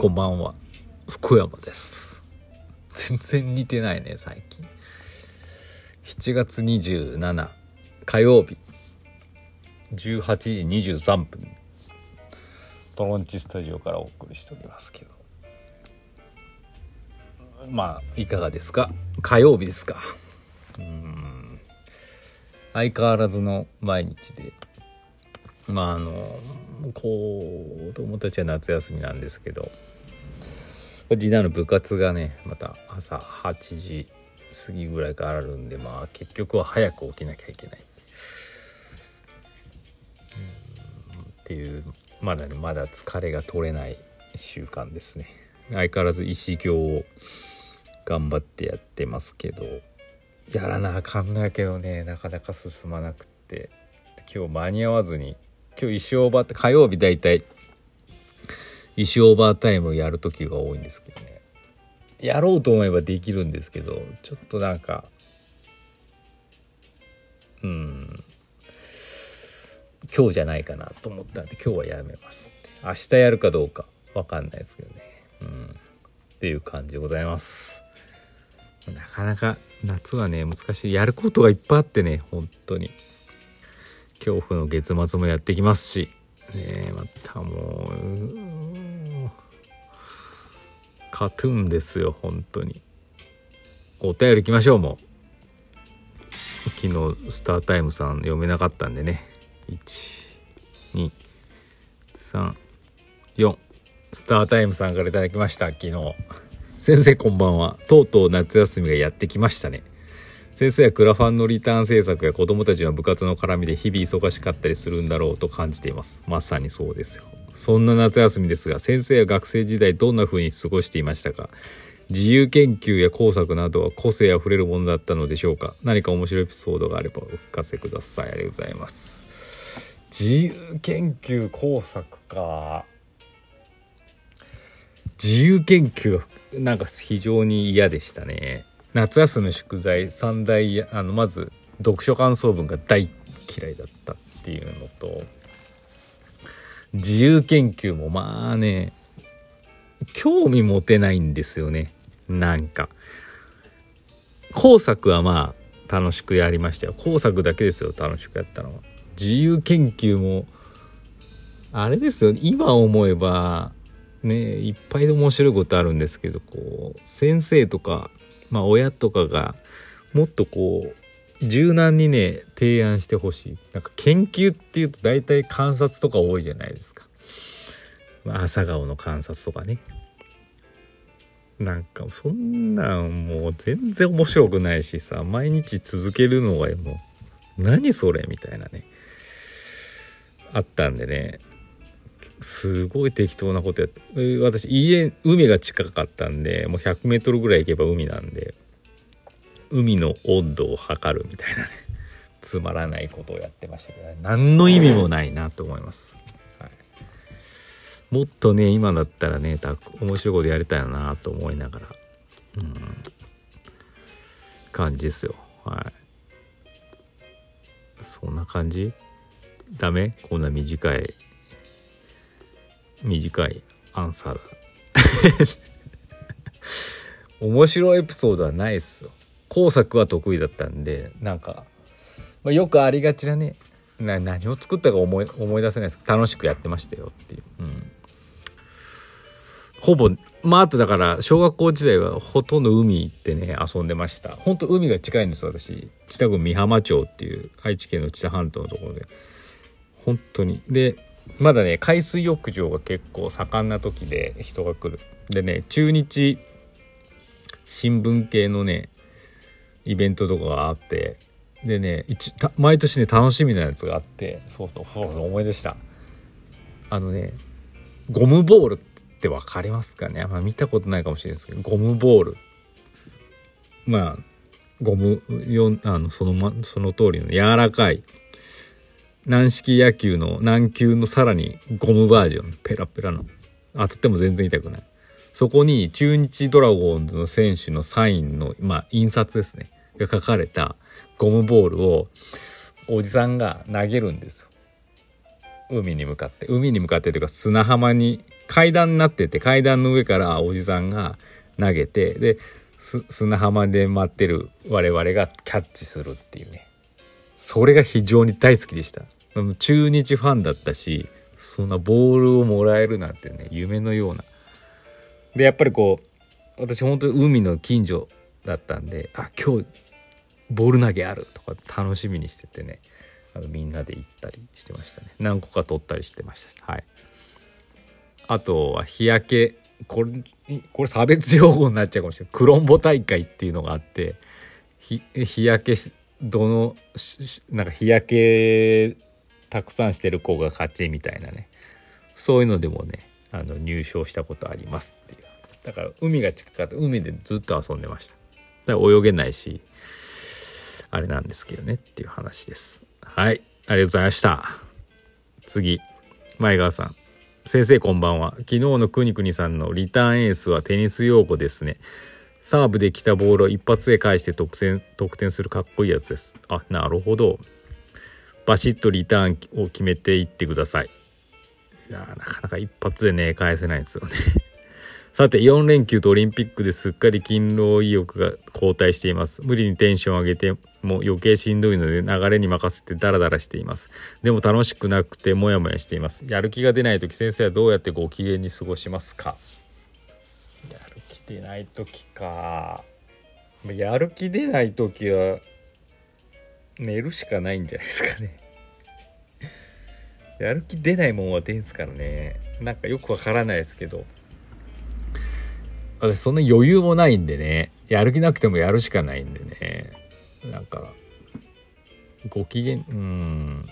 こんばんは。福山です。全然似てないね最近。7月27火曜日。18時23分。トロンチスタジオからお送りしておりますけど。まあいかがですか？火曜日ですか。うん。相変わらずの毎日で。まああのこう子供たちは夏休みなんですけど。次男の部活がねまた朝8時過ぎぐらいからあるんでまあ結局は早く起きなきゃいけないっていうまだねまだ疲れが取れない習慣ですね。相変わらず石行を頑張ってやってますけどやらなあかんのやけどねなかなか進まなくって。今日間に合わずに今日石オーバーって火曜日大体石オーバータイムやる時が多いんですけどね。やろうと思えばできるんですけどちょっとなんかうん今日じゃないかなと思ったんで今日はやめます明日やるかどうか分かんないですけどね。うんっていう感じでございます。なかなか夏はね難しい。やることがいっぱいあってね本当に。恐怖の月末もやってきますし。ねまたもうカトゥーンですよ本当に。お便り行きましょうもう。昨日スタータイムさん読めなかったんでね。1234スタータイムさんから頂きました昨日。先生こんばんは。とうとう夏休みがやってきましたね。先生はクラファンのリターン制作や子どもたちの部活の絡みで日々忙しかったりするんだろうと感じています。まさにそうですよ。そんな夏休みですが先生は学生時代どんな風に過ごしていましたか？自由研究や工作などは個性あふれるものだったのでしょうか？何か面白いエピソードがあればお聞かせください。ありがとうございます。自由研究工作か。自由研究なんか非常に嫌でしたね。夏休みの宿題三大あのまず読書感想文が大嫌いだったっていうのと自由研究もまあね興味持てないんですよね。なんか。工作はまあ楽しくやりましたよ。工作だけですよ楽しくやったのは。自由研究もあれですよ今思えばねいっぱいで面白いことあるんですけどこう先生とかまあ親とかがもっとこう柔軟にね提案してほしい。なんか研究っていうと大体観察とか多いじゃないですか、まあ、朝顔の観察とかね。なんかそんなんもう全然面白くないしさ。毎日続けるのがもう何それみたいなね。あったんでね。すごい適当なことやって私家海が近かったんでもう 100m ぐらい行けば海なんで。海の温度を測るみたいなね。つまらないことをやってましたけど、何の意味もないなと思います、はい、もっとね今だったらねた面白いことやりたいなと思いながらうん。感じですよ。はい。そんな感じ？ダメ？こんな短い短いアンサーだ。面白いエピソードはないっすよ。工作は得意だったんでなんか、まあ、よくありがちなねな何を作ったか思い思い出せないです。楽しくやってましたよっていう、うん、ほぼまああとだから小学校時代はほとんど海行ってね遊んでました。ほんと海が近いんです私。知多郡美浜町っていう愛知県の知多半島のところで。本当に。でまだね海水浴場が結構盛んな時で人が来る。でね中日新聞系のねイベントとかがあってでね一毎年ね楽しみなやつがあってそうそうそうそう思い出した。あのねゴムボールって分かりますかね？あんま見たことないかもしれないですけどゴムボール。まあゴムよあのその,、ま、その通りの柔らかい軟式野球の軟球のさらにゴムバージョンペラペラの。当てても全然痛くない。そこに中日ドラゴンズの選手のサインのまあ印刷ですね。が書かれたゴムボールをおじさんが投げるんですよ。海に向かって。海に向かってというか砂浜に階段になってて階段の上からおじさんが投げてで砂浜で待ってる我々がキャッチするっていうね。それが非常に大好きでした。中日ファンだったしそんなボールをもらえるなんてね夢のようなでやっぱりこう私本当に海の近所だったんであ今日ボール投げあるとか楽しみにしててね。あのみんなで行ったりしてましたね。何個か取ったりしてましたはい。あとは日焼けこれこれ差別用語になっちゃうかもしれない。クロンボ大会っていうのがあって日焼けどのなんか日焼けたくさんしてる子が勝ちみたいなね。そういうのでもねあの入賞したことありますっていうだから海が近かった。海でずっと遊んでました。だから泳げないしあれなんですけどねっていう話です。はい。ありがとうございました。次。前川さん。先生こんばんは。昨日のくにくにさんのリターンエースはテニス用語ですね。サーブで来たボールを一発で返して得点得点するかっこいいやつです。あなるほど。バシッとリターンを決めていってください。いやなかなか一発でね返せないですよね。さて4連休とオリンピックですっかり勤労意欲が後退しています。無理にテンション上げても余計しんどいので流れに任せてダラダラしています。でも楽しくなくてモヤモヤしています。やる気が出ない時先生はどうやってご機嫌に過ごしますか？やる気出ない時か。やる気出ない時は寝るしかないんじゃないですかね。やる気出ないもんは出んすからね。なんかよくわからないですけど。私そんな余裕もないんでね。やる気なくてもやるしかないんでね。なんかご機嫌うん。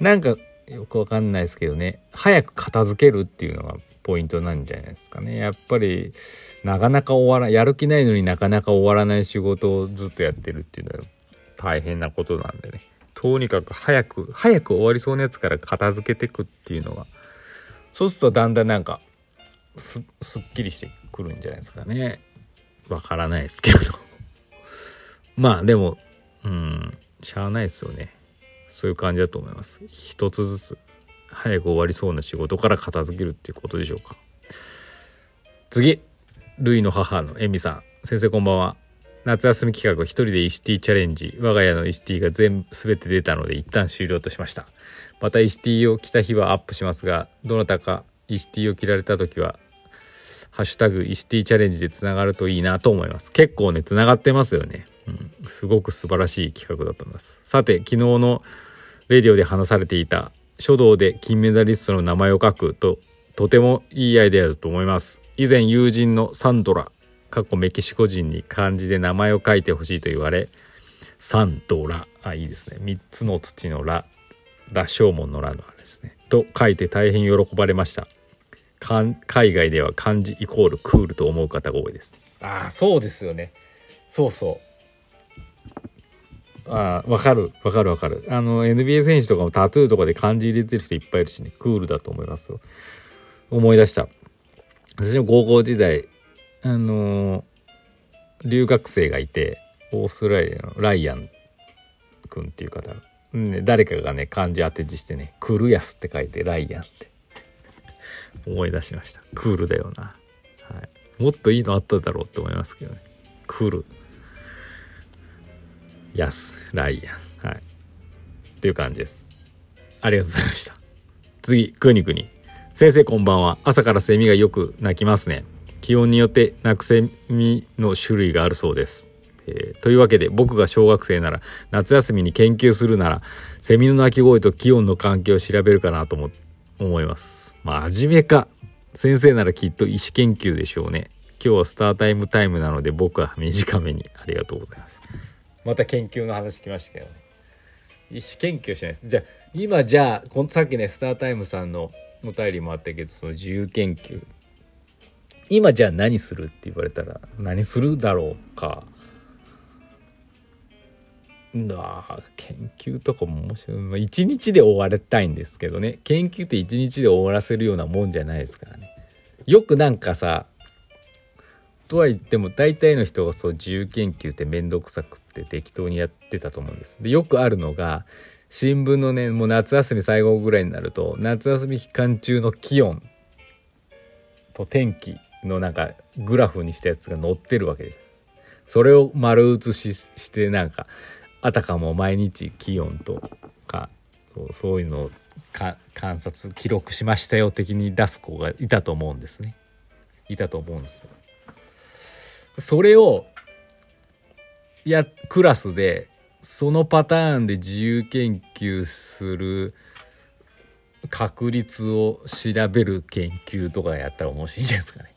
なんかよくわかんないですけどね。早く片付けるっていうのがポイントなんじゃないですかね。やっぱりなかなか終わらやる気ないのになかなか終わらない仕事をずっとやってるっていうのは大変なことなんでね。とにかく早く早く終わりそうなやつから片付けてくっていうのがそうするとだんだんなんかすすっきりしてくるんじゃないですかね。わからないですけど。まあでもうんしゃあないですよね。そういう感じだと思います。一つずつ早く終わりそうな仕事から片付けるっていうことでしょうか。次ルイの母のエミさん。先生こんばんは。夏休み企画一人でイシティチャレンジ。我が家のイシティが全部全て出たので一旦終了としました。またイシティを着た日はアップしますがどなたかイシティを着られた時はハッシュタグイシティチャレンジでつながるといいなと思います。結構ねつながってますよね、うん、すごく素晴らしい企画だと思います。さて昨日のレディオで話されていた書道で金メダリストの名前を書くととてもいいアイデアだと思います。以前友人のサンドラかっこメキシコ人に漢字で名前を書いてほしいと言われサンドラあいいですね。3つの土のラ羅生門のラのあれですね。と書いて大変喜ばれました。海外では漢字イコールクールと思う方が多いです。ああそうですよね。そうそう。ああわかる。わかるわかる。あの NBA 選手とかもタトゥーとかで漢字入れてる人いっぱいいるしね。クールだと思いますよ。思い出した。私も高校時代あの留学生がいてオーストラリアのライアン君っていう方、ね、誰かがね漢字当て字してね「クルヤス」って書いて「ライアン」って。思い出しました。クールだよな、はい、もっといいのあっただろうって思いますけどね。クル。ヤスライアン。はい。っていう感じです。ありがとうございました。次くにくに先生こんばんは。朝からセミがよく鳴きますね。気温によって鳴くセミの種類があるそうです。えー、というわけで僕が小学生なら夏休みに研究するならセミの鳴き声と気温の関係を調べるかなと思思います。真面目か。先生ならきっと医師研究でしょうね。今日はスタータイムタイムなので僕は短めにありがとうございます。また研究の話来ましたけどね。医師研究しないです。じゃあ今じゃあさっきねスタータイムさんのお便りもあったけどその自由研究今じゃあ何するって言われたら何するだろうか。あ研究とかも面白い。一日で終わりたいんですけどね。研究って一日で終わらせるようなもんじゃないですからね。よくなんかさとは言っても大体の人がそう自由研究って面倒くさくって適当にやってたと思うんです。でよくあるのが新聞のねもう夏休み最後ぐらいになると夏休み期間中の気温と天気のなんかグラフにしたやつが載ってるわけ。ですそれを丸写ししてなんかあたかも毎日気温とかそういうのを観察記録しましたよ的に出す子がいたと思うんですね。いたと思うんですよ。それをいやクラスでそのパターンで自由研究する確率を調べる研究とかやったら面白いんじゃないですかね。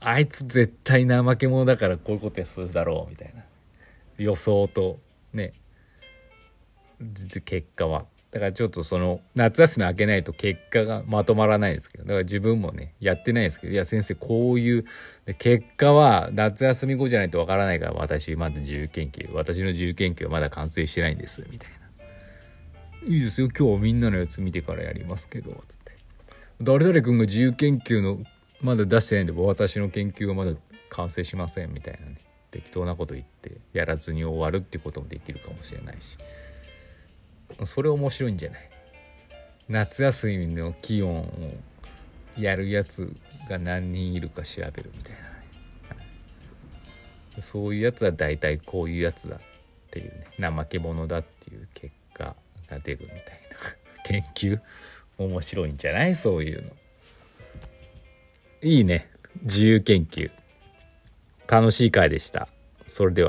あいつ絶対怠け者だからこういうことするだろうみたいな。予想とね。結果は。だからちょっとその夏休み明けないと結果がまとまらないですけどだから自分もねやってないですけどいや先生こういう結果は夏休み後じゃないとわからないから私まだ自由研究私の自由研究はまだ完成してないんですみたいな「いいですよ。今日はみんなのやつ見てからやりますけど」つって「誰々君が自由研究のまだ出してないんで私の研究はまだ完成しません」みたいなね。適当なこと言ってやらずに終わるってこともできるかもしれないし。それ面白いんじゃない？夏休みの気温をやるやつが何人いるか調べるみたいな。そういうやつは大体こういうやつだっていうね。怠け者だっていう結果が出るみたいな。研究？面白いんじゃない？そういうの。いいね。自由研究。楽しい回でした。それでは。